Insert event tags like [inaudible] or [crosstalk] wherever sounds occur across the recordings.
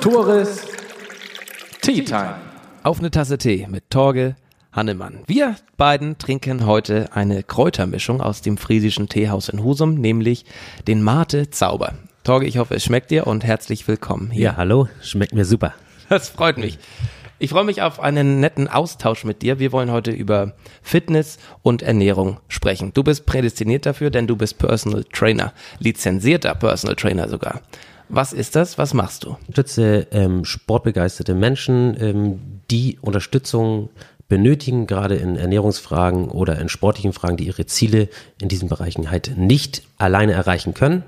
Tores Tea Time. Auf eine Tasse Tee mit Torge Hannemann. Wir beiden trinken heute eine Kräutermischung aus dem friesischen Teehaus in Husum, nämlich den Mate Zauber. Torge, ich hoffe, es schmeckt dir und herzlich willkommen hier. Ja, hallo, schmeckt mir super. Das freut mich. Ich freue mich auf einen netten Austausch mit dir. Wir wollen heute über Fitness und Ernährung sprechen. Du bist prädestiniert dafür, denn du bist Personal Trainer, lizenzierter Personal Trainer sogar. Was ist das? Was machst du? Ich unterstütze ähm, sportbegeisterte Menschen, ähm, die Unterstützung benötigen, gerade in Ernährungsfragen oder in sportlichen Fragen, die ihre Ziele in diesen Bereichen halt nicht alleine erreichen können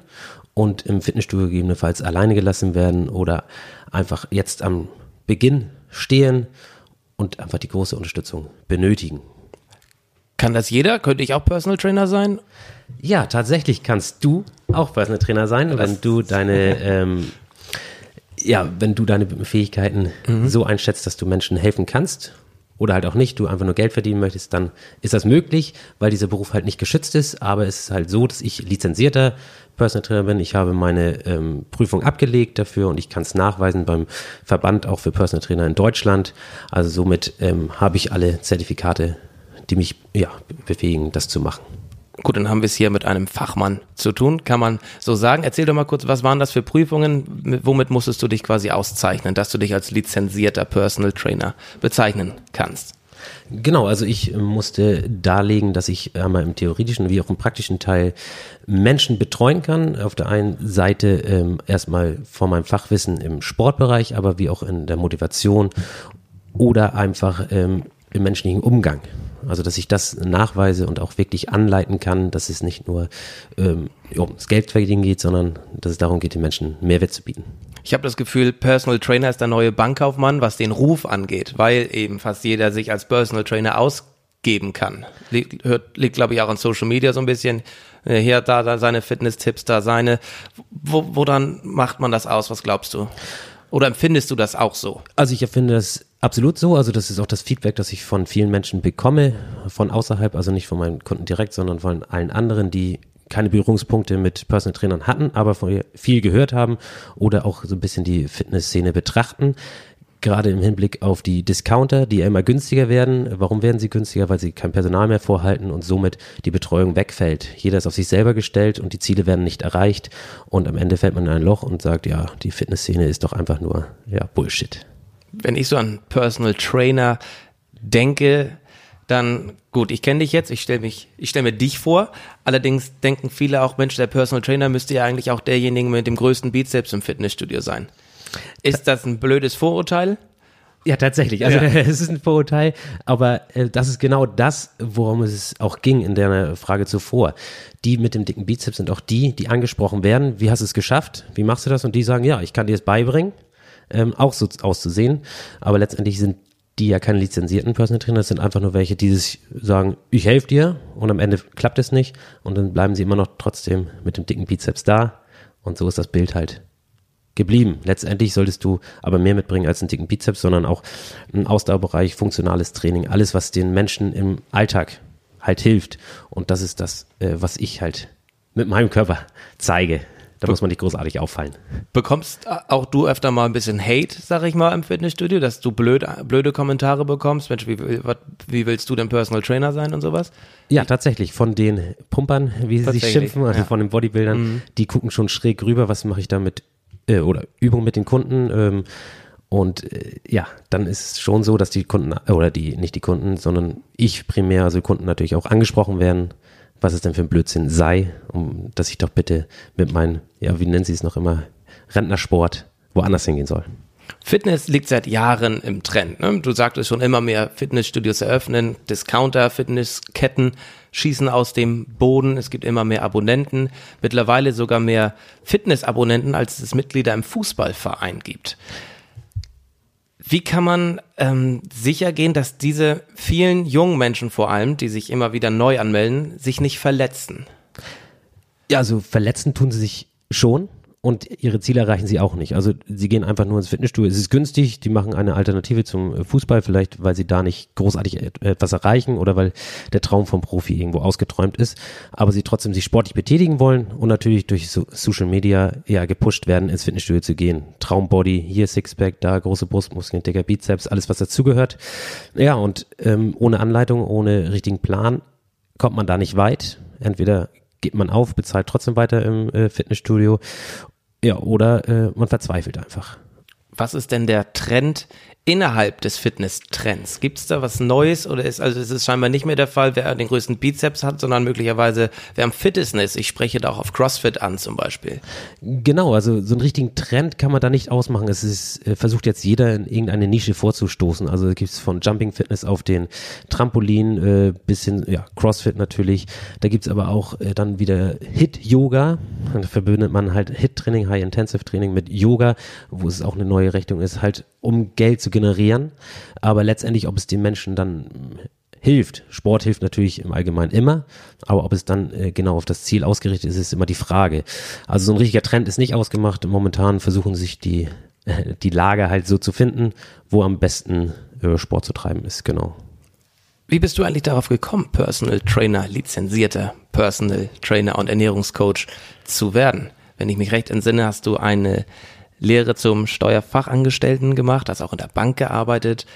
und im Fitnessstudio gegebenenfalls alleine gelassen werden oder einfach jetzt am Beginn stehen und einfach die große Unterstützung benötigen. Kann das jeder? Könnte ich auch Personal Trainer sein? Ja, tatsächlich kannst du auch Personal Trainer sein, wenn du deine [laughs] ähm, ja, wenn du deine Fähigkeiten mhm. so einschätzt, dass du Menschen helfen kannst oder halt auch nicht, du einfach nur Geld verdienen möchtest, dann ist das möglich, weil dieser Beruf halt nicht geschützt ist. Aber es ist halt so, dass ich lizenzierter Personal Trainer bin. Ich habe meine ähm, Prüfung abgelegt dafür und ich kann es nachweisen beim Verband auch für Personal Trainer in Deutschland. Also somit ähm, habe ich alle Zertifikate, die mich ja, befähigen, das zu machen. Gut, dann haben wir es hier mit einem Fachmann zu tun, kann man so sagen. Erzähl doch mal kurz, was waren das für Prüfungen? Womit musstest du dich quasi auszeichnen, dass du dich als lizenzierter Personal Trainer bezeichnen kannst? Genau, also ich musste darlegen, dass ich einmal im theoretischen wie auch im praktischen Teil Menschen betreuen kann. Auf der einen Seite ähm, erstmal von meinem Fachwissen im Sportbereich, aber wie auch in der Motivation oder einfach ähm, im menschlichen Umgang. Also dass ich das nachweise und auch wirklich anleiten kann, dass es nicht nur ähm, ums Geldverdienen geht, sondern dass es darum geht, den Menschen Mehrwert zu bieten. Ich habe das Gefühl, Personal Trainer ist der neue Bankkaufmann, was den Ruf angeht, weil eben fast jeder sich als Personal Trainer ausgeben kann. Liegt, liegt glaube ich, auch an Social Media so ein bisschen. Äh, hier hat da, da seine Fitness-Tipps, da seine. Wo, wo dann macht man das aus? Was glaubst du? Oder empfindest du das auch so? Also ich empfinde das absolut so. Also das ist auch das Feedback, das ich von vielen Menschen bekomme, von außerhalb, also nicht von meinen Kunden direkt, sondern von allen anderen, die keine Berührungspunkte mit Personal Trainern hatten, aber von viel gehört haben oder auch so ein bisschen die Fitnessszene betrachten. Gerade im Hinblick auf die Discounter, die immer günstiger werden. Warum werden sie günstiger? Weil sie kein Personal mehr vorhalten und somit die Betreuung wegfällt. Jeder ist auf sich selber gestellt und die Ziele werden nicht erreicht. Und am Ende fällt man in ein Loch und sagt, ja, die Fitnessszene ist doch einfach nur, ja, Bullshit. Wenn ich so an Personal Trainer denke, dann gut, ich kenne dich jetzt, ich stelle mich, ich stelle mir dich vor. Allerdings denken viele auch, Mensch, der Personal Trainer müsste ja eigentlich auch derjenige mit dem größten Bizeps im Fitnessstudio sein. Ist das ein blödes Vorurteil? Ja, tatsächlich. Also [laughs] es ist ein Vorurteil, aber äh, das ist genau das, worum es auch ging in der Frage zuvor. Die mit dem dicken Bizeps sind auch die, die angesprochen werden. Wie hast du es geschafft? Wie machst du das? Und die sagen, ja, ich kann dir es beibringen, ähm, auch so auszusehen. Aber letztendlich sind die ja keine lizenzierten Personal Trainer, das sind einfach nur welche, die sich sagen, ich helfe dir und am Ende klappt es nicht und dann bleiben sie immer noch trotzdem mit dem dicken Bizeps da und so ist das Bild halt geblieben. Letztendlich solltest du aber mehr mitbringen als einen dicken Bizeps, sondern auch einen Ausdauerbereich, funktionales Training, alles, was den Menschen im Alltag halt hilft und das ist das, äh, was ich halt mit meinem Körper zeige. Da muss man nicht großartig auffallen. Bekommst auch du öfter mal ein bisschen Hate, sag ich mal, im Fitnessstudio, dass du blöd, blöde Kommentare bekommst? Mensch, wie, wie willst du denn Personal Trainer sein und sowas? Ja, tatsächlich. Von den Pumpern, wie sie sich schimpfen, also ja. von den Bodybuildern, mhm. die gucken schon schräg rüber, was mache ich da mit, äh, oder Übung mit den Kunden. Ähm, und äh, ja, dann ist es schon so, dass die Kunden, oder die, nicht die Kunden, sondern ich primär, also Kunden natürlich auch angesprochen werden was es denn für ein Blödsinn sei, um, dass ich doch bitte mit meinem, ja, wie nennen Sie es noch immer, Rentnersport woanders hingehen soll. Fitness liegt seit Jahren im Trend. Ne? Du sagtest schon immer mehr Fitnessstudios eröffnen, Discounter, Fitnessketten schießen aus dem Boden. Es gibt immer mehr Abonnenten, mittlerweile sogar mehr Fitnessabonnenten, als es Mitglieder im Fußballverein gibt. Wie kann man ähm, sicher gehen, dass diese vielen jungen Menschen vor allem, die sich immer wieder neu anmelden, sich nicht verletzen? Ja, also verletzen tun sie sich schon. Und ihre Ziele erreichen sie auch nicht. Also sie gehen einfach nur ins Fitnessstudio. Es ist günstig, die machen eine Alternative zum äh, Fußball, vielleicht weil sie da nicht großartig etwas erreichen oder weil der Traum vom Profi irgendwo ausgeträumt ist, aber sie trotzdem sich sportlich betätigen wollen und natürlich durch so Social Media eher gepusht werden, ins Fitnessstudio zu gehen. Traumbody, hier Sixpack, da große Brustmuskeln, dicker Bizeps, alles was dazugehört. Ja, und ähm, ohne Anleitung, ohne richtigen Plan kommt man da nicht weit. Entweder geht man auf, bezahlt trotzdem weiter im äh, Fitnessstudio ja, oder äh, man verzweifelt einfach. Was ist denn der Trend innerhalb des Fitness-Trends? Gibt es da was Neues oder ist, also es ist scheinbar nicht mehr der Fall, wer den größten Bizeps hat, sondern möglicherweise wer am fittesten ist. Ich spreche da auch auf CrossFit an zum Beispiel. Genau, also so einen richtigen Trend kann man da nicht ausmachen. Es ist, äh, versucht jetzt jeder in irgendeine Nische vorzustoßen. Also gibt es von Jumping Fitness auf den Trampolin äh, bis hin, ja, CrossFit natürlich. Da gibt es aber auch äh, dann wieder Hit-Yoga. Da verbindet man halt Hit-Training, High-Intensive-Training mit Yoga, wo es auch eine neue Richtung ist, halt um Geld zu generieren. Aber letztendlich, ob es den Menschen dann hilft. Sport hilft natürlich im Allgemeinen immer, aber ob es dann äh, genau auf das Ziel ausgerichtet ist, ist immer die Frage. Also so ein richtiger Trend ist nicht ausgemacht. Momentan versuchen sich die, äh, [laughs] die Lage halt so zu finden, wo am besten äh, Sport zu treiben ist, genau. Wie bist du eigentlich darauf gekommen, Personal Trainer, lizenzierter Personal Trainer und Ernährungscoach zu werden? Wenn ich mich recht entsinne, hast du eine Lehre zum Steuerfachangestellten gemacht, hast auch in der Bank gearbeitet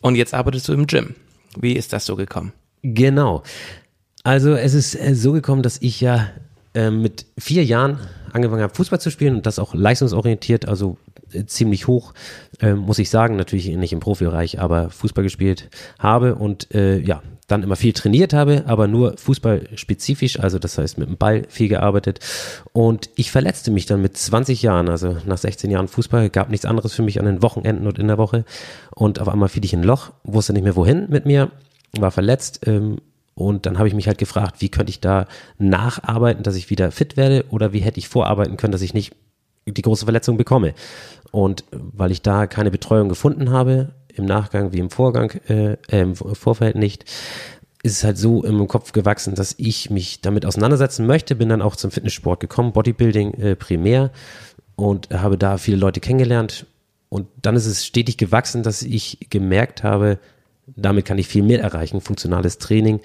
und jetzt arbeitest du im Gym. Wie ist das so gekommen? Genau. Also es ist äh, so gekommen, dass ich ja äh, mit vier Jahren angefangen habe, Fußball zu spielen und das auch leistungsorientiert, also ziemlich hoch, äh, muss ich sagen, natürlich nicht im Profibereich, aber Fußball gespielt habe und äh, ja, dann immer viel trainiert habe, aber nur fußballspezifisch, also das heißt mit dem Ball viel gearbeitet. Und ich verletzte mich dann mit 20 Jahren, also nach 16 Jahren Fußball, gab nichts anderes für mich an den Wochenenden und in der Woche. Und auf einmal fiel ich in ein Loch, wusste nicht mehr wohin mit mir, war verletzt. Ähm, und dann habe ich mich halt gefragt, wie könnte ich da nacharbeiten, dass ich wieder fit werde oder wie hätte ich vorarbeiten können, dass ich nicht die große Verletzung bekomme. Und weil ich da keine Betreuung gefunden habe, im Nachgang wie im Vorgang, äh, äh, im Vorfeld nicht, ist es halt so im Kopf gewachsen, dass ich mich damit auseinandersetzen möchte. Bin dann auch zum Fitnesssport gekommen, Bodybuilding äh, primär und habe da viele Leute kennengelernt. Und dann ist es stetig gewachsen, dass ich gemerkt habe, damit kann ich viel mehr erreichen. Funktionales Training,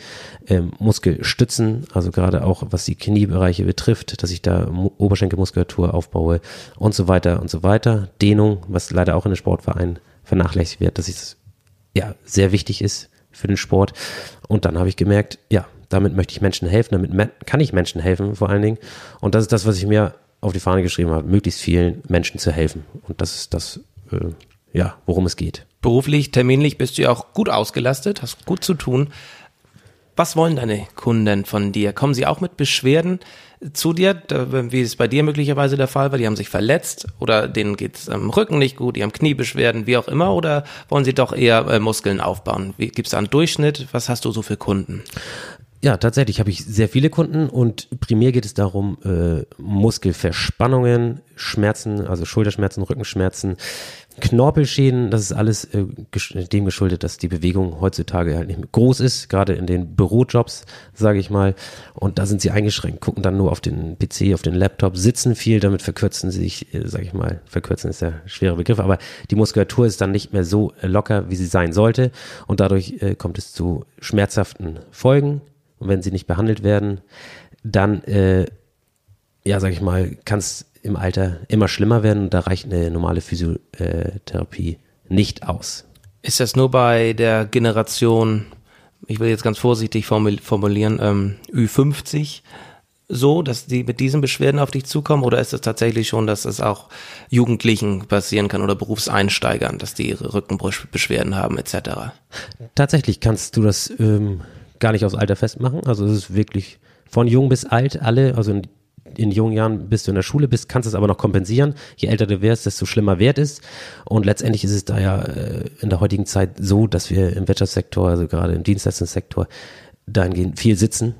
ähm, Muskelstützen, also gerade auch was die Kniebereiche betrifft, dass ich da Oberschenkelmuskulatur aufbaue und so weiter und so weiter. Dehnung, was leider auch in den Sportvereinen vernachlässigt wird, dass es ja sehr wichtig ist für den Sport. Und dann habe ich gemerkt, ja, damit möchte ich Menschen helfen, damit kann ich Menschen helfen vor allen Dingen. Und das ist das, was ich mir auf die Fahne geschrieben habe, möglichst vielen Menschen zu helfen. Und das ist das, äh, ja, worum es geht. Beruflich, terminlich bist du ja auch gut ausgelastet, hast gut zu tun. Was wollen deine Kunden von dir? Kommen sie auch mit Beschwerden zu dir, wie es bei dir möglicherweise der Fall war? Die haben sich verletzt oder denen geht es am Rücken nicht gut, die haben Kniebeschwerden, wie auch immer, oder wollen sie doch eher äh, Muskeln aufbauen? Gibt es da einen Durchschnitt? Was hast du so für Kunden? Ja, tatsächlich habe ich sehr viele Kunden und primär geht es darum, äh, Muskelverspannungen, Schmerzen, also Schulterschmerzen, Rückenschmerzen, Knorpelschäden, das ist alles äh, dem geschuldet, dass die Bewegung heutzutage halt nicht mehr groß ist, gerade in den Bürojobs, sage ich mal. Und da sind sie eingeschränkt, gucken dann nur auf den PC, auf den Laptop, sitzen viel, damit verkürzen sie sich, äh, sage ich mal, verkürzen ist der schwere Begriff, aber die Muskulatur ist dann nicht mehr so äh, locker, wie sie sein sollte. Und dadurch äh, kommt es zu schmerzhaften Folgen. Und wenn sie nicht behandelt werden, dann, äh, ja, sage ich mal, kann es im Alter immer schlimmer werden und da reicht eine normale Physiotherapie nicht aus. Ist das nur bei der Generation, ich will jetzt ganz vorsichtig formulieren, ähm, Ü50 so, dass die mit diesen Beschwerden auf dich zukommen oder ist es tatsächlich schon, dass es auch Jugendlichen passieren kann oder Berufseinsteigern, dass die ihre Rückenbeschwerden haben etc.? Tatsächlich kannst du das ähm, gar nicht aufs Alter festmachen. Also es ist wirklich von jung bis alt alle, also in jungen Jahren bist du in der Schule bist, kannst es aber noch kompensieren. Je älter du wirst, desto schlimmer Wert ist. Und letztendlich ist es da ja äh, in der heutigen Zeit so, dass wir im Wirtschaftssektor, also gerade im Dienstleistungssektor, dahingehend viel sitzen.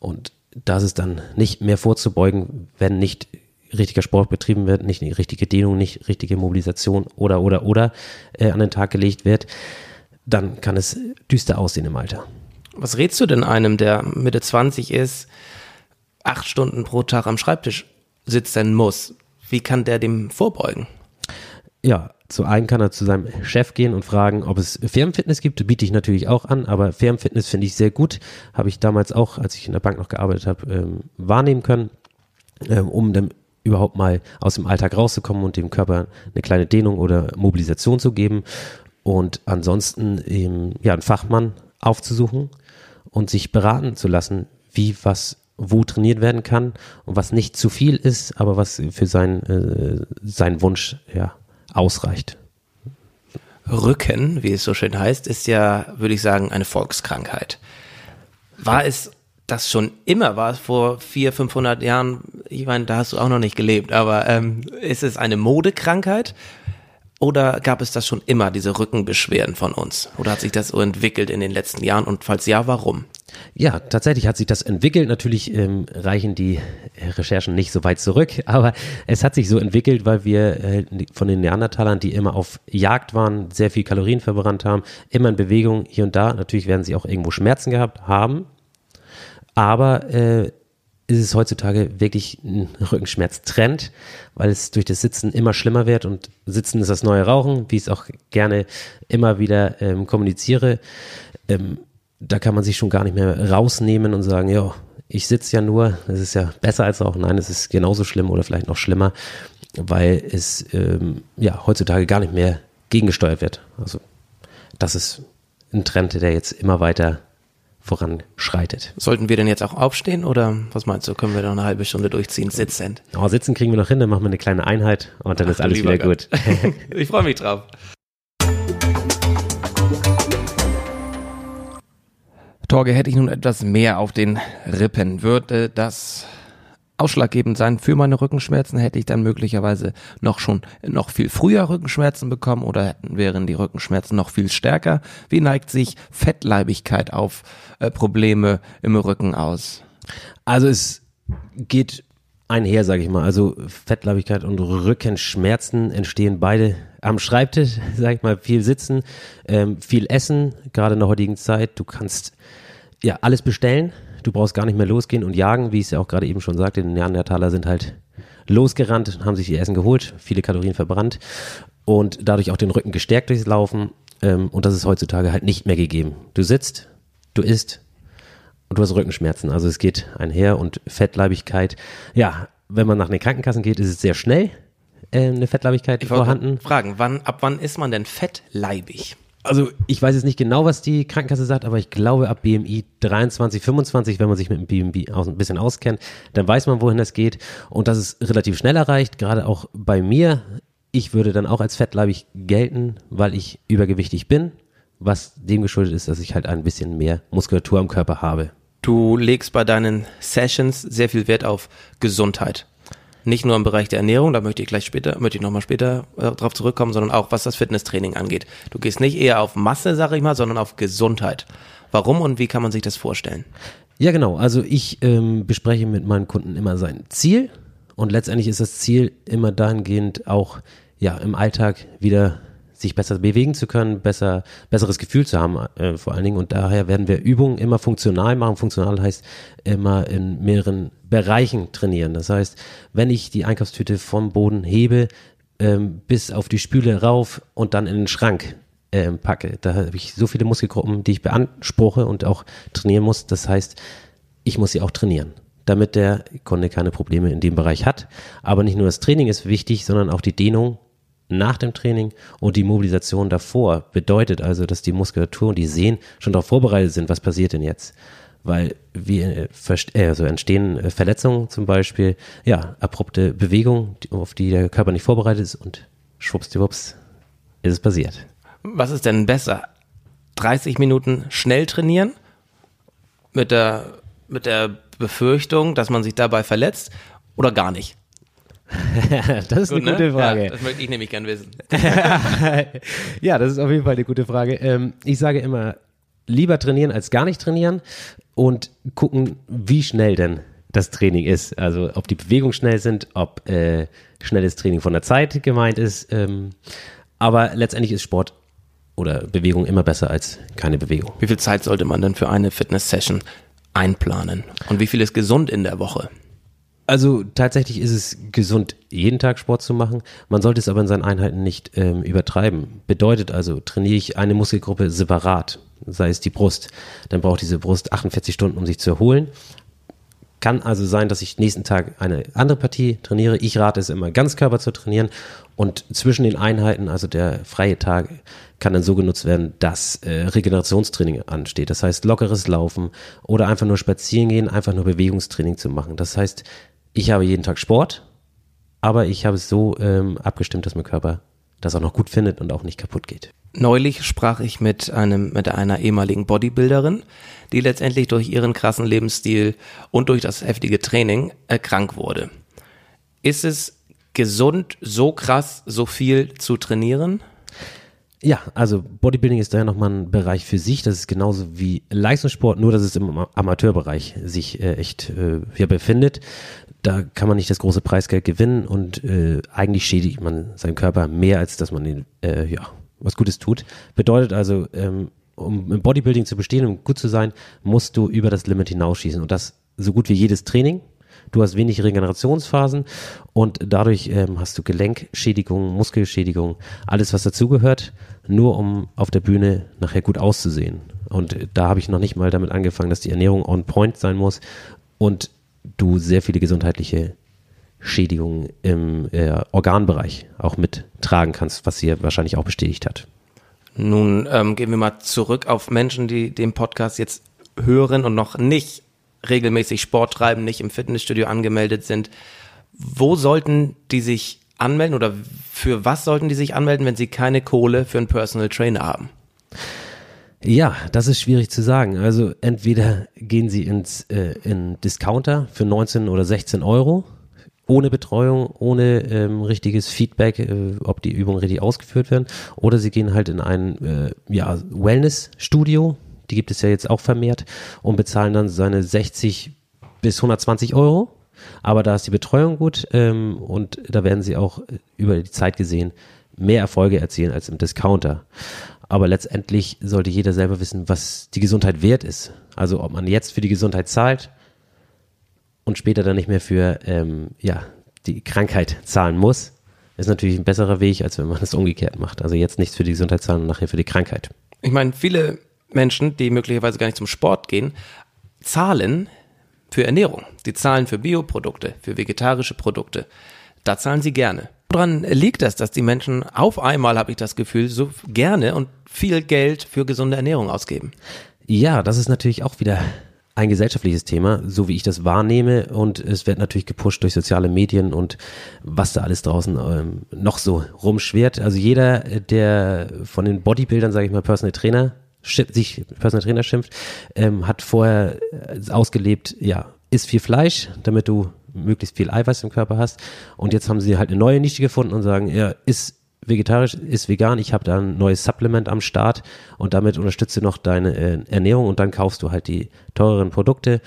Und da ist dann nicht mehr vorzubeugen, wenn nicht richtiger Sport betrieben wird, nicht die richtige Dehnung, nicht richtige Mobilisation oder, oder, oder äh, an den Tag gelegt wird, dann kann es düster aussehen im Alter. Was rätst du denn einem, der Mitte 20 ist, acht Stunden pro Tag am Schreibtisch sitzen muss. Wie kann der dem vorbeugen? Ja, zu einem kann er zu seinem Chef gehen und fragen, ob es Firmenfitness gibt. Biete ich natürlich auch an, aber Firmenfitness finde ich sehr gut. Habe ich damals auch, als ich in der Bank noch gearbeitet habe, ähm, wahrnehmen können, ähm, um dann überhaupt mal aus dem Alltag rauszukommen und dem Körper eine kleine Dehnung oder Mobilisation zu geben. Und ansonsten eben, ja, einen Fachmann aufzusuchen und sich beraten zu lassen, wie was wo trainiert werden kann und was nicht zu viel ist, aber was für sein, äh, seinen Wunsch ja, ausreicht. Rücken, wie es so schön heißt, ist ja, würde ich sagen, eine Volkskrankheit. War es das schon immer? War es vor vier, 500 Jahren? Ich meine, da hast du auch noch nicht gelebt, aber ähm, ist es eine Modekrankheit? Oder gab es das schon immer, diese Rückenbeschwerden von uns? Oder hat sich das so entwickelt in den letzten Jahren? Und falls ja, warum? Ja, tatsächlich hat sich das entwickelt. Natürlich ähm, reichen die Recherchen nicht so weit zurück, [laughs] aber es hat sich so entwickelt, weil wir äh, von den Neandertalern, die immer auf Jagd waren, sehr viel Kalorien verbrannt haben, immer in Bewegung hier und da. Natürlich werden sie auch irgendwo Schmerzen gehabt haben, aber äh, ist es heutzutage wirklich ein Rückenschmerztrend, weil es durch das Sitzen immer schlimmer wird und Sitzen ist das neue Rauchen, wie ich es auch gerne immer wieder ähm, kommuniziere. Ähm, da kann man sich schon gar nicht mehr rausnehmen und sagen, ja, ich sitze ja nur, das ist ja besser als Rauchen. Nein, es ist genauso schlimm oder vielleicht noch schlimmer, weil es ähm, ja heutzutage gar nicht mehr gegengesteuert wird. Also das ist ein Trend, der jetzt immer weiter voranschreitet. Sollten wir denn jetzt auch aufstehen oder was meinst du, können wir noch eine halbe Stunde durchziehen, sitzend? Oh, sitzen kriegen wir noch hin, dann machen wir eine kleine Einheit und dann Ach, ist alles wieder Gott. gut. [laughs] [laughs] ich freue mich drauf. Torge, hätte ich nun etwas mehr auf den Rippen, würde das ausschlaggebend sein für meine Rückenschmerzen, hätte ich dann möglicherweise noch schon noch viel früher Rückenschmerzen bekommen oder wären die Rückenschmerzen noch viel stärker. Wie neigt sich Fettleibigkeit auf äh, Probleme im Rücken aus? Also es geht einher, sage ich mal. Also Fettleibigkeit und Rückenschmerzen entstehen beide am Schreibtisch, [laughs] sage ich mal, viel sitzen, ähm, viel essen, gerade in der heutigen Zeit. Du kannst ja alles bestellen du brauchst gar nicht mehr losgehen und jagen, wie ich es ja auch gerade eben schon sagte. Die Neandertaler sind halt losgerannt, haben sich ihr Essen geholt, viele Kalorien verbrannt und dadurch auch den Rücken gestärkt durchs Laufen. Ähm, und das ist heutzutage halt nicht mehr gegeben. Du sitzt, du isst und du hast Rückenschmerzen. Also es geht einher und Fettleibigkeit. Ja, wenn man nach den Krankenkassen geht, ist es sehr schnell äh, eine Fettleibigkeit vorhanden. Fragen, wann, ab wann ist man denn fettleibig? also ich weiß jetzt nicht genau, was die Krankenkasse sagt, aber ich glaube ab BMI 23, 25, wenn man sich mit dem BMI aus, ein bisschen auskennt, dann weiß man, wohin das geht. Und das ist relativ schnell erreicht, gerade auch bei mir. Ich würde dann auch als fettleibig gelten, weil ich übergewichtig bin, was dem geschuldet ist, dass ich halt ein bisschen mehr Muskulatur am Körper habe. Du legst bei deinen Sessions sehr viel Wert auf Gesundheit nicht nur im Bereich der Ernährung, da möchte ich gleich später, möchte ich nochmal später äh, drauf zurückkommen, sondern auch was das Fitnesstraining angeht. Du gehst nicht eher auf Masse, sag ich mal, sondern auf Gesundheit. Warum und wie kann man sich das vorstellen? Ja, genau. Also ich ähm, bespreche mit meinen Kunden immer sein Ziel und letztendlich ist das Ziel immer dahingehend auch ja im Alltag wieder sich besser bewegen zu können, besser, besseres Gefühl zu haben, äh, vor allen Dingen. Und daher werden wir Übungen immer funktional machen. Funktional heißt immer in mehreren Bereichen trainieren. Das heißt, wenn ich die Einkaufstüte vom Boden hebe, ähm, bis auf die Spüle rauf und dann in den Schrank ähm, packe, da habe ich so viele Muskelgruppen, die ich beanspruche und auch trainieren muss. Das heißt, ich muss sie auch trainieren damit der Kunde keine Probleme in dem Bereich hat. Aber nicht nur das Training ist wichtig, sondern auch die Dehnung nach dem Training und die Mobilisation davor bedeutet also, dass die Muskulatur und die Sehnen schon darauf vorbereitet sind, was passiert denn jetzt. Weil wir äh, also entstehen äh, Verletzungen zum Beispiel, ja, abrupte Bewegungen, auf die der Körper nicht vorbereitet ist und schwuppsdiwupps ist es passiert. Was ist denn besser? 30 Minuten schnell trainieren mit der, mit der Befürchtung, dass man sich dabei verletzt oder gar nicht? [laughs] das ist Gut, eine gute Frage. Ja, das möchte ich nämlich gern wissen. [laughs] ja, das ist auf jeden Fall eine gute Frage. Ähm, ich sage immer, lieber trainieren als gar nicht trainieren und gucken, wie schnell denn das Training ist. Also ob die Bewegungen schnell sind, ob äh, schnelles Training von der Zeit gemeint ist. Ähm, aber letztendlich ist Sport oder Bewegung immer besser als keine Bewegung. Wie viel Zeit sollte man denn für eine Fitness-Session einplanen? Und wie viel ist gesund in der Woche? Also tatsächlich ist es gesund, jeden Tag Sport zu machen. Man sollte es aber in seinen Einheiten nicht ähm, übertreiben. Bedeutet also, trainiere ich eine Muskelgruppe separat, sei es die Brust, dann braucht diese Brust 48 Stunden, um sich zu erholen. Kann also sein, dass ich nächsten Tag eine andere Partie trainiere. Ich rate es immer, Ganzkörper zu trainieren. Und zwischen den Einheiten, also der freie Tag, kann dann so genutzt werden, dass äh, Regenerationstraining ansteht. Das heißt, lockeres Laufen oder einfach nur spazieren gehen, einfach nur Bewegungstraining zu machen. Das heißt, ich habe jeden Tag Sport, aber ich habe es so ähm, abgestimmt, dass mein Körper das auch noch gut findet und auch nicht kaputt geht. Neulich sprach ich mit einem, mit einer ehemaligen Bodybuilderin, die letztendlich durch ihren krassen Lebensstil und durch das heftige Training äh, krank wurde. Ist es gesund, so krass, so viel zu trainieren? Ja, also Bodybuilding ist daher nochmal ein Bereich für sich. Das ist genauso wie Leistungssport, nur dass es im Amateurbereich sich äh, echt äh, hier befindet. Da kann man nicht das große Preisgeld gewinnen und äh, eigentlich schädigt man seinen Körper mehr, als dass man ihn, äh, ja, was Gutes tut. Bedeutet also, ähm, um im Bodybuilding zu bestehen und gut zu sein, musst du über das Limit hinausschießen und das so gut wie jedes Training. Du hast wenig Regenerationsphasen und dadurch ähm, hast du Gelenkschädigungen, Muskelschädigungen, alles was dazugehört, nur um auf der Bühne nachher gut auszusehen. Und da habe ich noch nicht mal damit angefangen, dass die Ernährung on point sein muss und du sehr viele gesundheitliche Schädigungen im äh, Organbereich auch mittragen kannst, was sie wahrscheinlich auch bestätigt hat. Nun ähm, gehen wir mal zurück auf Menschen, die den Podcast jetzt hören und noch nicht regelmäßig Sport treiben, nicht im Fitnessstudio angemeldet sind. Wo sollten die sich anmelden oder für was sollten die sich anmelden, wenn sie keine Kohle für einen Personal Trainer haben? Ja, das ist schwierig zu sagen. Also entweder gehen sie ins äh, in Discounter für 19 oder 16 Euro ohne Betreuung, ohne ähm, richtiges Feedback, äh, ob die Übungen richtig ausgeführt werden, oder sie gehen halt in ein äh, ja, Wellness-Studio, die gibt es ja jetzt auch vermehrt, und bezahlen dann seine 60 bis 120 Euro. Aber da ist die Betreuung gut ähm, und da werden sie auch äh, über die Zeit gesehen mehr Erfolge erzielen als im Discounter. Aber letztendlich sollte jeder selber wissen, was die Gesundheit wert ist. Also ob man jetzt für die Gesundheit zahlt und später dann nicht mehr für ähm, ja, die Krankheit zahlen muss, ist natürlich ein besserer Weg, als wenn man es umgekehrt macht. Also jetzt nichts für die Gesundheit zahlen und nachher für die Krankheit. Ich meine, viele Menschen, die möglicherweise gar nicht zum Sport gehen, zahlen für Ernährung. Die zahlen für Bioprodukte, für vegetarische Produkte. Da zahlen sie gerne. Woran liegt das, dass die Menschen auf einmal, habe ich das Gefühl, so gerne und viel Geld für gesunde Ernährung ausgeben? Ja, das ist natürlich auch wieder ein gesellschaftliches Thema, so wie ich das wahrnehme. Und es wird natürlich gepusht durch soziale Medien und was da alles draußen ähm, noch so rumschwert. Also jeder, der von den Bodybuildern, sage ich mal, Personal Trainer sich Personal Trainer schimpft, ähm, hat vorher äh, ausgelebt, ja, isst viel Fleisch, damit du möglichst viel Eiweiß im Körper hast. Und jetzt haben sie halt eine neue Nische gefunden und sagen, ja, ist vegetarisch, ist vegan, ich habe da ein neues Supplement am Start und damit unterstützt du noch deine äh, Ernährung und dann kaufst du halt die teureren Produkte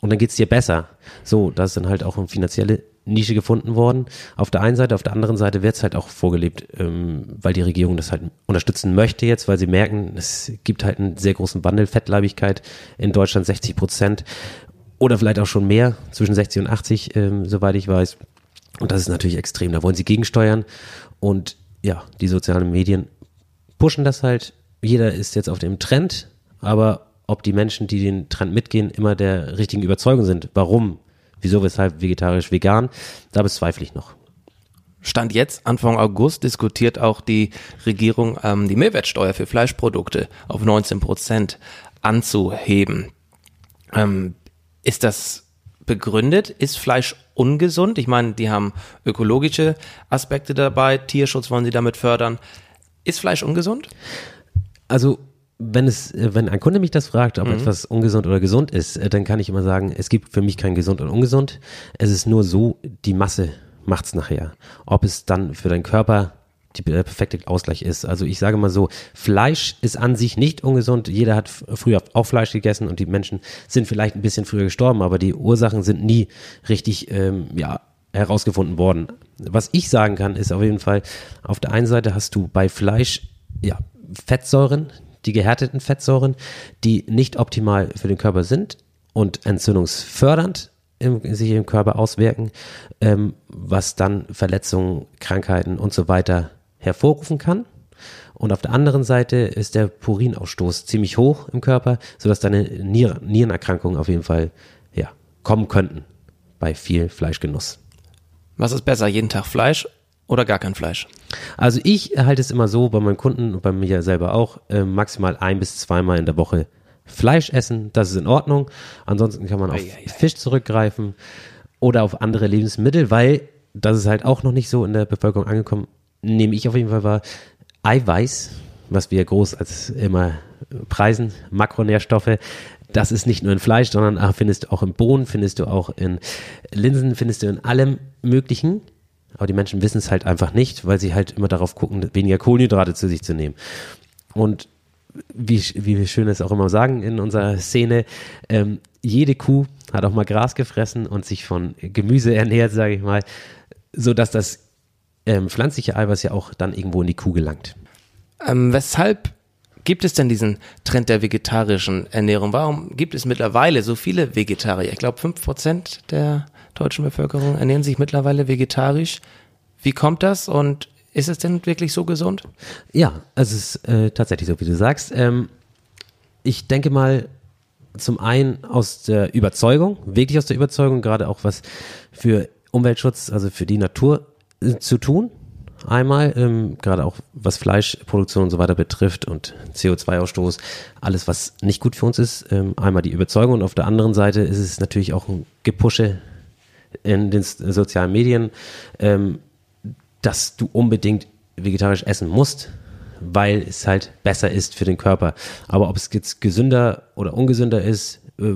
und dann geht's dir besser. So, das ist dann halt auch eine finanzielle Nische gefunden worden. Auf der einen Seite, auf der anderen Seite wird's halt auch vorgelebt, ähm, weil die Regierung das halt unterstützen möchte jetzt, weil sie merken, es gibt halt einen sehr großen Wandel, Fettleibigkeit in Deutschland 60 Prozent oder vielleicht auch schon mehr, zwischen 60 und 80, ähm, soweit ich weiß. Und das ist natürlich extrem. Da wollen sie gegensteuern. Und ja, die sozialen Medien pushen das halt. Jeder ist jetzt auf dem Trend, aber ob die Menschen, die den Trend mitgehen, immer der richtigen Überzeugung sind, warum, wieso, weshalb vegetarisch, vegan, da bezweifle ich noch. Stand jetzt, Anfang August, diskutiert auch die Regierung, ähm, die Mehrwertsteuer für Fleischprodukte auf 19 Prozent anzuheben. Ähm, ist das begründet? Ist Fleisch ungesund? Ich meine, die haben ökologische Aspekte dabei, Tierschutz wollen sie damit fördern. Ist Fleisch ungesund? Also wenn es, wenn ein Kunde mich das fragt, ob mhm. etwas ungesund oder gesund ist, äh, dann kann ich immer sagen, es gibt für mich kein gesund und ungesund. Es ist nur so, die Masse macht's nachher. Ob es dann für deinen Körper der perfekte Ausgleich ist. Also ich sage mal so, Fleisch ist an sich nicht ungesund. Jeder hat früher auch Fleisch gegessen und die Menschen sind vielleicht ein bisschen früher gestorben, aber die Ursachen sind nie richtig ähm, ja, herausgefunden worden. Was ich sagen kann, ist auf jeden Fall, auf der einen Seite hast du bei Fleisch ja, Fettsäuren, die gehärteten Fettsäuren, die nicht optimal für den Körper sind und entzündungsfördernd im, sich im Körper auswirken, ähm, was dann Verletzungen, Krankheiten und so weiter hervorrufen kann. Und auf der anderen Seite ist der Purinausstoß ziemlich hoch im Körper, sodass deine Nier Nierenerkrankungen auf jeden Fall ja, kommen könnten bei viel Fleischgenuss. Was ist besser, jeden Tag Fleisch oder gar kein Fleisch? Also ich halte es immer so bei meinen Kunden und bei mir selber auch, äh, maximal ein bis zweimal in der Woche Fleisch essen, das ist in Ordnung. Ansonsten kann man auf Ei, ei. Fisch zurückgreifen oder auf andere Lebensmittel, weil das ist halt auch noch nicht so in der Bevölkerung angekommen, nehme ich auf jeden Fall wahr, Eiweiß, was wir groß als immer preisen, Makronährstoffe, das ist nicht nur in Fleisch, sondern findest du auch in Bohnen, findest du auch in Linsen, findest du in allem Möglichen. Aber die Menschen wissen es halt einfach nicht, weil sie halt immer darauf gucken, weniger Kohlenhydrate zu sich zu nehmen. Und wie, wie wir schön es auch immer sagen in unserer Szene, ähm, jede Kuh hat auch mal Gras gefressen und sich von Gemüse ernährt, sage ich mal, so dass das ähm, pflanzliche Eiweiß ja auch dann irgendwo in die Kuh gelangt. Ähm, weshalb gibt es denn diesen Trend der vegetarischen Ernährung? Warum gibt es mittlerweile so viele Vegetarier? Ich glaube, 5% der deutschen Bevölkerung ernähren sich mittlerweile vegetarisch. Wie kommt das und ist es denn wirklich so gesund? Ja, es ist äh, tatsächlich so, wie du sagst. Ähm, ich denke mal, zum einen aus der Überzeugung, wirklich aus der Überzeugung, gerade auch was für Umweltschutz, also für die Natur äh, zu tun. Einmal, ähm, gerade auch was Fleischproduktion und so weiter betrifft und CO2-Ausstoß, alles, was nicht gut für uns ist. Ähm, einmal die Überzeugung und auf der anderen Seite ist es natürlich auch ein Gepusche in den sozialen Medien, ähm, dass du unbedingt vegetarisch essen musst, weil es halt besser ist für den Körper. Aber ob es jetzt gesünder oder ungesünder ist, äh,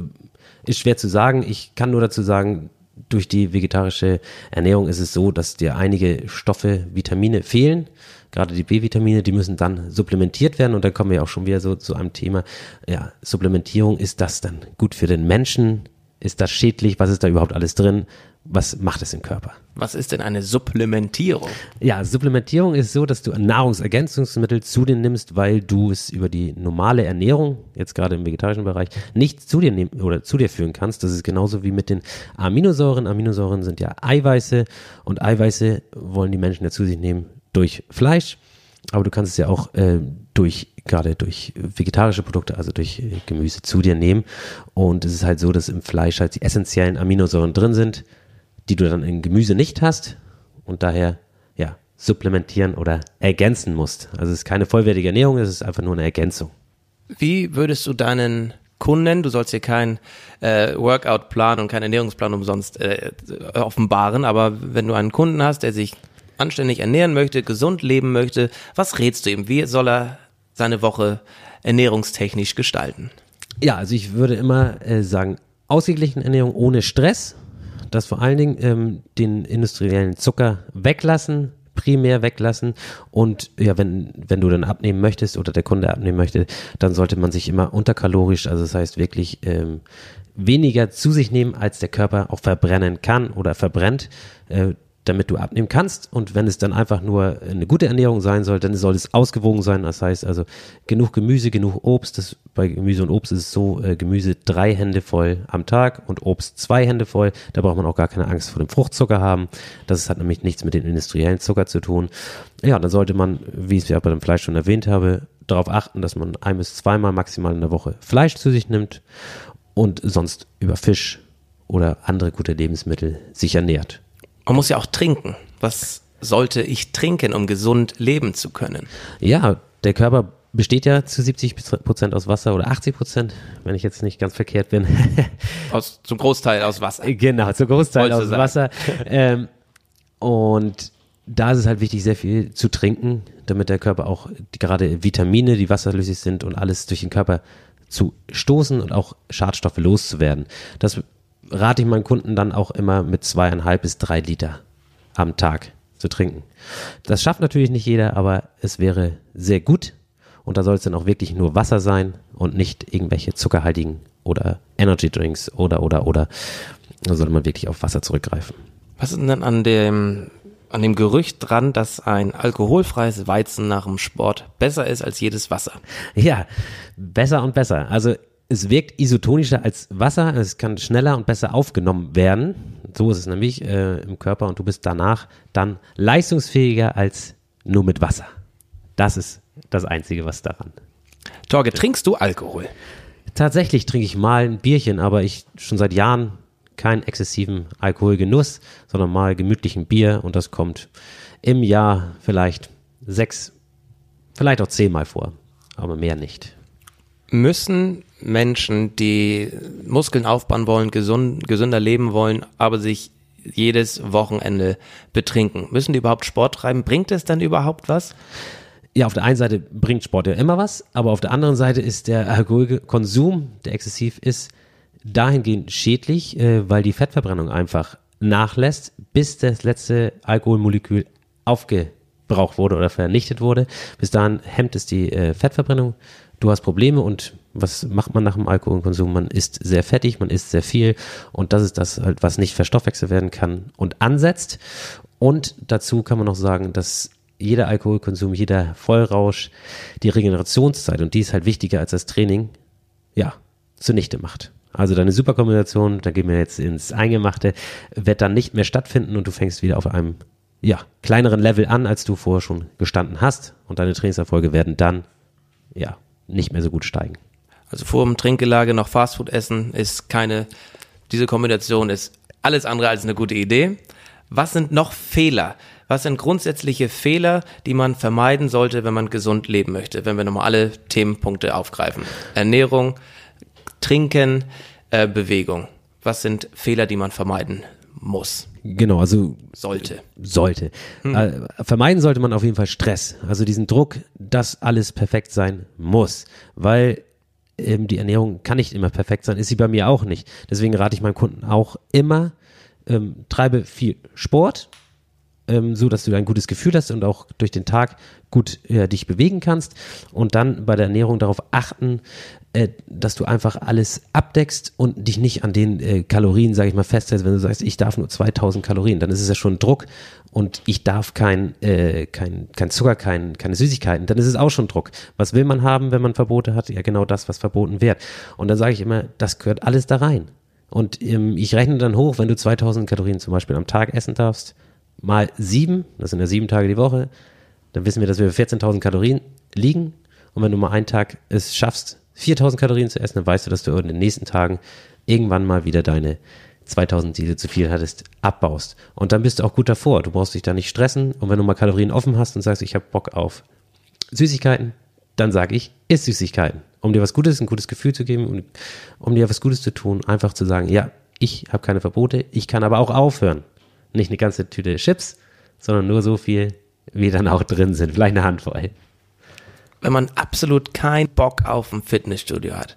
ist schwer zu sagen. Ich kann nur dazu sagen, durch die vegetarische Ernährung ist es so, dass dir einige Stoffe, Vitamine fehlen. Gerade die B-Vitamine, die müssen dann supplementiert werden. Und dann kommen wir auch schon wieder so zu einem Thema. Ja, Supplementierung, ist das dann gut für den Menschen? Ist das schädlich? Was ist da überhaupt alles drin? Was macht es im Körper? Was ist denn eine Supplementierung? Ja, Supplementierung ist so, dass du Nahrungsergänzungsmittel zu dir nimmst, weil du es über die normale Ernährung, jetzt gerade im vegetarischen Bereich, nicht zu dir nehmen oder zu dir führen kannst. Das ist genauso wie mit den Aminosäuren. Aminosäuren sind ja Eiweiße und Eiweiße wollen die Menschen ja zu sich nehmen durch Fleisch. Aber du kannst es ja auch äh, durch, gerade durch vegetarische Produkte, also durch äh, Gemüse zu dir nehmen. Und es ist halt so, dass im Fleisch halt die essentiellen Aminosäuren drin sind, die du dann in Gemüse nicht hast und daher ja supplementieren oder ergänzen musst. Also es ist keine vollwertige Ernährung, es ist einfach nur eine Ergänzung. Wie würdest du deinen Kunden, du sollst hier keinen äh, Workout-Plan und keinen Ernährungsplan umsonst äh, offenbaren, aber wenn du einen Kunden hast, der sich anständig ernähren möchte, gesund leben möchte, was rätst du ihm? Wie soll er seine Woche ernährungstechnisch gestalten? Ja, also ich würde immer äh, sagen, ausgeglichene Ernährung ohne Stress. Das vor allen Dingen ähm, den industriellen Zucker weglassen, primär weglassen. Und ja, wenn, wenn du dann abnehmen möchtest oder der Kunde abnehmen möchte, dann sollte man sich immer unterkalorisch, also das heißt wirklich ähm, weniger zu sich nehmen, als der Körper auch verbrennen kann oder verbrennt. Äh, damit du abnehmen kannst. Und wenn es dann einfach nur eine gute Ernährung sein soll, dann soll es ausgewogen sein. Das heißt also genug Gemüse, genug Obst. Das, bei Gemüse und Obst ist es so, äh, Gemüse drei Hände voll am Tag und Obst zwei Hände voll. Da braucht man auch gar keine Angst vor dem Fruchtzucker haben. Das hat nämlich nichts mit dem industriellen Zucker zu tun. Ja, dann sollte man, wie ich es ja bei dem Fleisch schon erwähnt habe, darauf achten, dass man ein bis zweimal maximal in der Woche Fleisch zu sich nimmt und sonst über Fisch oder andere gute Lebensmittel sich ernährt. Man muss ja auch trinken. Was sollte ich trinken, um gesund leben zu können? Ja, der Körper besteht ja zu 70 Prozent aus Wasser oder 80 Prozent, wenn ich jetzt nicht ganz verkehrt bin. [laughs] Aus, zum Großteil aus Wasser. genau, zu Großteil Wolltest aus sagen. Wasser. ähm, und da ist es halt wichtig, sehr viel zu trinken, damit der Körper auch die, gerade Vitamine, die wasserlöslich sind und alles durch den Körper zu stoßen und auch Schadstoffe loszuwerden. Das rate ich meinen Kunden dann auch immer mit zweieinhalb bis drei Liter am Tag zu trinken. Das schafft natürlich nicht jeder, aber es wäre sehr gut. Und da soll es dann auch wirklich nur Wasser sein und nicht irgendwelche zuckerhaltigen oder Energy Drinks oder, oder, oder. Da sollte man wirklich auf Wasser zurückgreifen. Was ist denn an dem, an dem Gerücht dran, dass ein alkoholfreies Weizen nach dem Sport besser ist als jedes Wasser? Ja, besser und besser. Also es wirkt isotonischer als Wasser, es kann schneller und besser aufgenommen werden. So ist es nämlich äh, im Körper und du bist danach dann leistungsfähiger als nur mit Wasser. Das ist das Einzige, was daran. Torge, trinkst du Alkohol? Tatsächlich trinke ich mal ein Bierchen, aber ich schon seit Jahren keinen exzessiven Alkoholgenuss, sondern mal gemütlichen Bier und das kommt im Jahr vielleicht sechs, vielleicht auch zehnmal vor, aber mehr nicht. Müssen Menschen, die Muskeln aufbauen wollen, gesund, gesünder leben wollen, aber sich jedes Wochenende betrinken, müssen die überhaupt Sport treiben? Bringt es dann überhaupt was? Ja, auf der einen Seite bringt Sport ja immer was, aber auf der anderen Seite ist der Alkoholkonsum, der exzessiv ist, dahingehend schädlich, äh, weil die Fettverbrennung einfach nachlässt, bis das letzte Alkoholmolekül aufgebraucht wurde oder vernichtet wurde. Bis dahin hemmt es die äh, Fettverbrennung. Du hast Probleme und was macht man nach dem Alkoholkonsum? Man isst sehr fettig, man isst sehr viel und das ist das halt, was nicht verstoffwechselt werden kann und ansetzt. Und dazu kann man noch sagen, dass jeder Alkoholkonsum, jeder Vollrausch die Regenerationszeit und die ist halt wichtiger als das Training, ja, zunichte macht. Also deine Superkombination, da gehen wir jetzt ins Eingemachte, wird dann nicht mehr stattfinden und du fängst wieder auf einem ja, kleineren Level an, als du vorher schon gestanden hast. Und deine Trainingserfolge werden dann ja nicht mehr so gut steigen. Also vor dem Trinkgelage noch Fastfood essen ist keine, diese Kombination ist alles andere als eine gute Idee. Was sind noch Fehler? Was sind grundsätzliche Fehler, die man vermeiden sollte, wenn man gesund leben möchte? Wenn wir nochmal alle Themenpunkte aufgreifen. Ernährung, Trinken, äh, Bewegung. Was sind Fehler, die man vermeiden muss? Genau, also Sollte. sollte. Äh, vermeiden sollte man auf jeden Fall Stress. Also diesen Druck, dass alles perfekt sein muss. Weil ähm, die Ernährung kann nicht immer perfekt sein, ist sie bei mir auch nicht. Deswegen rate ich meinen Kunden auch immer, ähm, treibe viel Sport, ähm, so dass du ein gutes Gefühl hast und auch durch den Tag gut äh, dich bewegen kannst und dann bei der Ernährung darauf achten, äh, dass du einfach alles abdeckst und dich nicht an den äh, Kalorien, sage ich mal, festhältst. Wenn du sagst, ich darf nur 2000 Kalorien, dann ist es ja schon Druck und ich darf kein, äh, kein, kein Zucker, kein, keine Süßigkeiten, dann ist es auch schon Druck. Was will man haben, wenn man Verbote hat? Ja, genau das, was verboten wird. Und dann sage ich immer, das gehört alles da rein. Und ähm, ich rechne dann hoch, wenn du 2000 Kalorien zum Beispiel am Tag essen darfst, mal sieben, das sind ja sieben Tage die Woche, dann wissen wir, dass wir bei 14.000 Kalorien liegen. Und wenn du mal einen Tag es schaffst, 4.000 Kalorien zu essen, dann weißt du, dass du in den nächsten Tagen irgendwann mal wieder deine 2000, die du zu viel hattest, abbaust. Und dann bist du auch gut davor. Du brauchst dich da nicht stressen. Und wenn du mal Kalorien offen hast und sagst, ich habe Bock auf Süßigkeiten, dann sage ich, isst Süßigkeiten. Um dir was Gutes, ein gutes Gefühl zu geben, um, um dir was Gutes zu tun, einfach zu sagen, ja, ich habe keine Verbote, ich kann aber auch aufhören. Nicht eine ganze Tüte Chips, sondern nur so viel, wie dann auch drin sind. Vielleicht eine Handvoll. Wenn man absolut keinen Bock auf ein Fitnessstudio hat,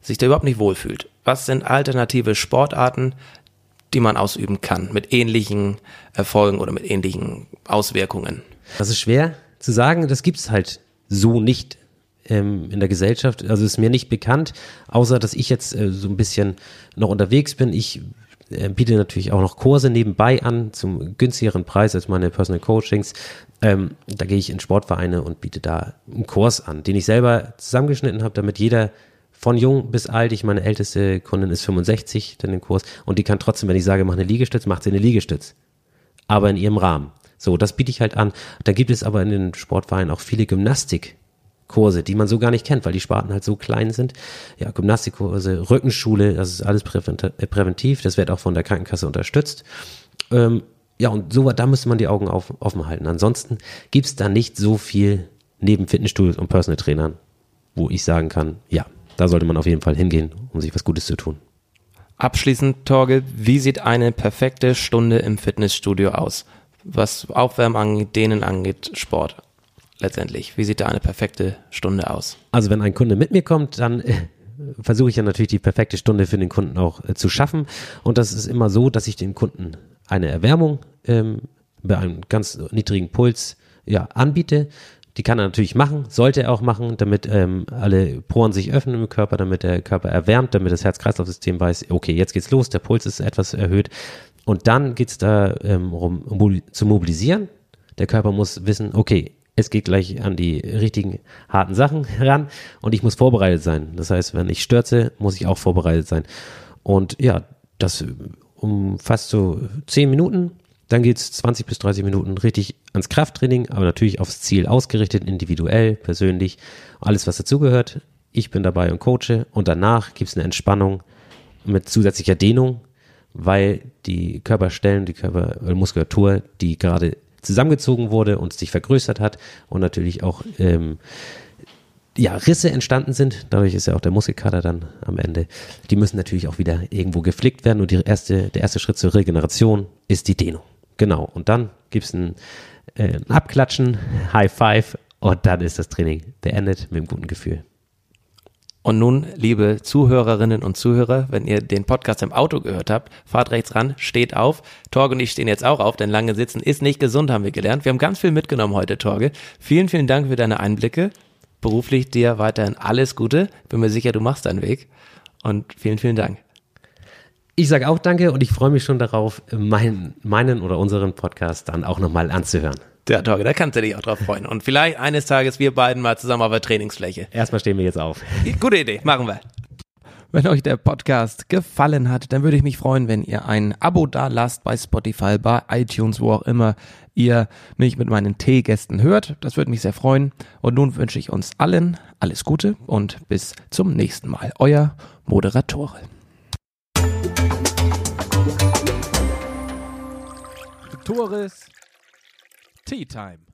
sich da überhaupt nicht wohlfühlt, was sind alternative Sportarten, die man ausüben kann, mit ähnlichen Erfolgen oder mit ähnlichen Auswirkungen? Das ist schwer zu sagen, das gibt's halt so nicht ähm, in der Gesellschaft. Also ist mir nicht bekannt, außer dass ich jetzt äh, so ein bisschen noch unterwegs bin. Ich äh, biete natürlich auch noch Kurse nebenbei an zum günstigeren Preis als meine Personal Coachings. Ähm, da gehe ich in Sportvereine und biete da einen Kurs an, den ich selber zusammengeschnitten habe, damit jeder von jung bis alt, ich meine älteste Kundin ist 65, dann den Kurs, und die kann trotzdem, wenn ich sage, mach eine Liegestütz, macht sie eine Liegestütz. Aber in ihrem Rahmen. So, das biete ich halt an. Da gibt es aber in den Sportvereinen auch viele Gymnastikkurse, die man so gar nicht kennt, weil die Sparten halt so klein sind. Ja, Gymnastikkurse, Rückenschule, das ist alles äh, präventiv, das wird auch von der Krankenkasse unterstützt. Ähm, ja, und so, da müsste man die Augen auf, offen halten. Ansonsten gibt's da nicht so viel neben Fitnessstudios und Personal Trainern, wo ich sagen kann, ja, da sollte man auf jeden Fall hingehen, um sich was Gutes zu tun. Abschließend, Torge, wie sieht eine perfekte Stunde im Fitnessstudio aus? Was Aufwärmen angeht, Dehnen angeht, Sport letztendlich. Wie sieht da eine perfekte Stunde aus? Also wenn ein Kunde mit mir kommt, dann äh, versuche ich ja natürlich die perfekte Stunde für den Kunden auch äh, zu schaffen. Und das ist immer so, dass ich den Kunden eine Erwärmung ähm, bei einem ganz niedrigen Puls ja, anbiete. Die kann er natürlich machen, sollte er auch machen, damit ähm, alle Poren sich öffnen im Körper, damit der Körper erwärmt, damit das Herz-Kreislauf-System weiß, okay, jetzt geht's los, der Puls ist etwas erhöht. Und dann geht's da ähm, um zu mobilisieren. Der Körper muss wissen, okay, es geht gleich an die richtigen harten Sachen heran und ich muss vorbereitet sein. Das heißt, wenn ich stürze, muss ich auch vorbereitet sein. Und ja, das umfasst so zehn Minuten. Dann geht's 20 bis 30 Minuten richtig ans Krafttraining, aber natürlich aufs Ziel ausgerichtet, individuell, persönlich, alles, was dazugehört. Ich bin dabei und coache und danach gibt's eine Entspannung mit zusätzlicher Dehnung, weil die Körperstellen, die Körpermuskulatur, die gerade zusammengezogen wurde und sich vergrößert hat und natürlich auch ähm, ja, Risse entstanden sind. Dadurch ist ja auch der Muskelkater dann am Ende. Die müssen natürlich auch wieder irgendwo geflickt werden und die erste, der erste Schritt zur Regeneration ist die Dehnung. Genau. Und dann gibt's ein, äh, ein Abklatschen, High Five und dann ist das Training beendet mit einem guten Gefühl. Und nun, liebe Zuhörerinnen und Zuhörer, wenn ihr den Podcast im Auto gehört habt, fahrt rechts ran, steht auf. Torge und ich stehen jetzt auch auf, denn lange sitzen ist nicht gesund, haben wir gelernt. Wir haben ganz viel mitgenommen heute, Torge. Vielen, vielen Dank für deine Einblicke. Beruflich dir weiterhin alles Gute. Bin mir sicher, du machst deinen Weg. Und vielen, vielen Dank. Ich sage auch danke und ich freue mich schon darauf, meinen, meinen oder unseren Podcast dann auch nochmal anzuhören. Ja, Torge, da kannst du dich auch drauf freuen. Und vielleicht eines Tages wir beiden mal zusammen auf der Trainingsfläche. Erstmal stehen wir jetzt auf. [laughs] Gute Idee, machen wir. Wenn euch der Podcast gefallen hat, dann würde ich mich freuen, wenn ihr ein Abo da lasst bei Spotify, bei iTunes, wo auch immer ihr mich mit meinen Teegästen hört. Das würde mich sehr freuen. Und nun wünsche ich uns allen alles Gute und bis zum nächsten Mal. Euer Moderatore. Tores Tea Time.